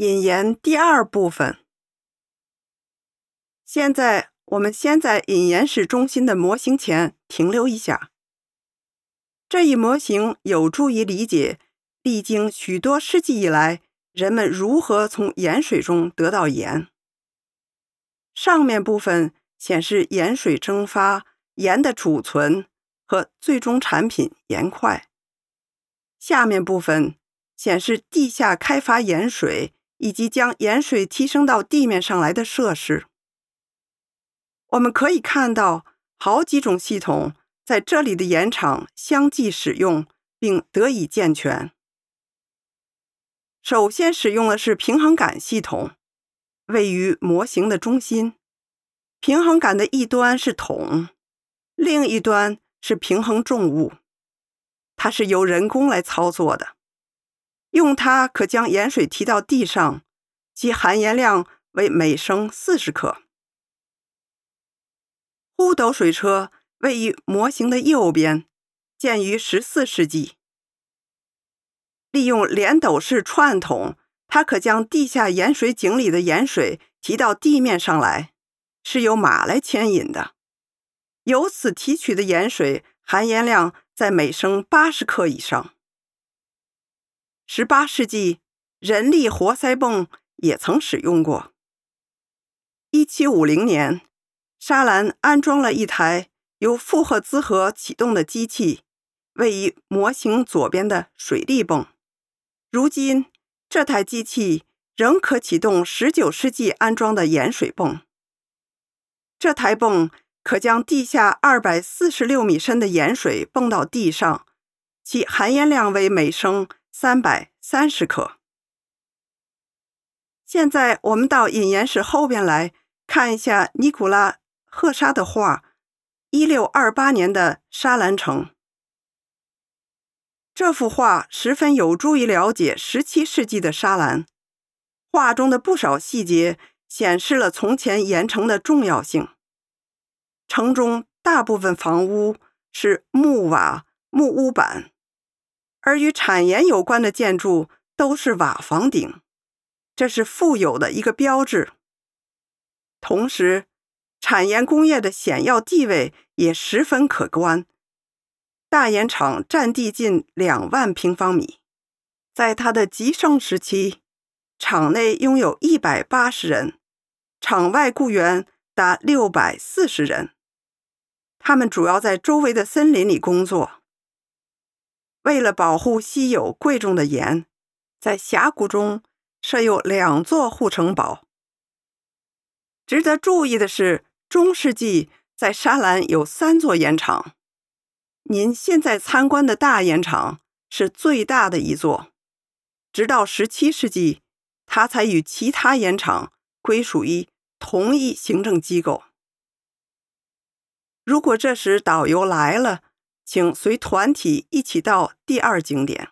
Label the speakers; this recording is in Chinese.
Speaker 1: 引言第二部分。现在，我们先在引言室中心的模型前停留一下。这一模型有助于理解历经许多世纪以来，人们如何从盐水中得到盐。上面部分显示盐水蒸发、盐的储存和最终产品盐块。下面部分显示地下开发盐水以及将盐水提升到地面上来的设施。我们可以看到好几种系统在这里的盐场相继使用并得以健全。首先使用的是平衡杆系统，位于模型的中心。平衡杆的一端是桶，另一端是平衡重物。它是由人工来操作的，用它可将盐水提到地上，其含盐量为每升四十克。呼斗水车位于模型的右边，建于十四世纪。利用连斗式串筒，它可将地下盐水井里的盐水提到地面上来，是由马来牵引的。由此提取的盐水含盐量在每升八十克以上。十八世纪，人力活塞泵也曾使用过。一七五零年。沙兰安装了一台由负荷兹河启动的机器，位于模型左边的水力泵。如今，这台机器仍可启动19世纪安装的盐水泵。这台泵可将地下246米深的盐水泵到地上，其含盐量为每升330克。现在，我们到引言室后边来看一下尼古拉。赫沙的画，一六二八年的沙兰城。这幅画十分有助于了解十七世纪的沙兰。画中的不少细节显示了从前盐城的重要性。城中大部分房屋是木瓦木屋板，而与产盐有关的建筑都是瓦房顶，这是富有的一个标志。同时，产盐工业的显要地位也十分可观。大盐厂占地近两万平方米，在它的极盛时期，厂内拥有一百八十人，厂外雇员达六百四十人。他们主要在周围的森林里工作。为了保护稀有贵重的盐，在峡谷中设有两座护城堡。值得注意的是。中世纪在沙兰有三座盐场，您现在参观的大盐场是最大的一座。直到17世纪，它才与其他盐场归属于同一行政机构。如果这时导游来了，请随团体一起到第二景点。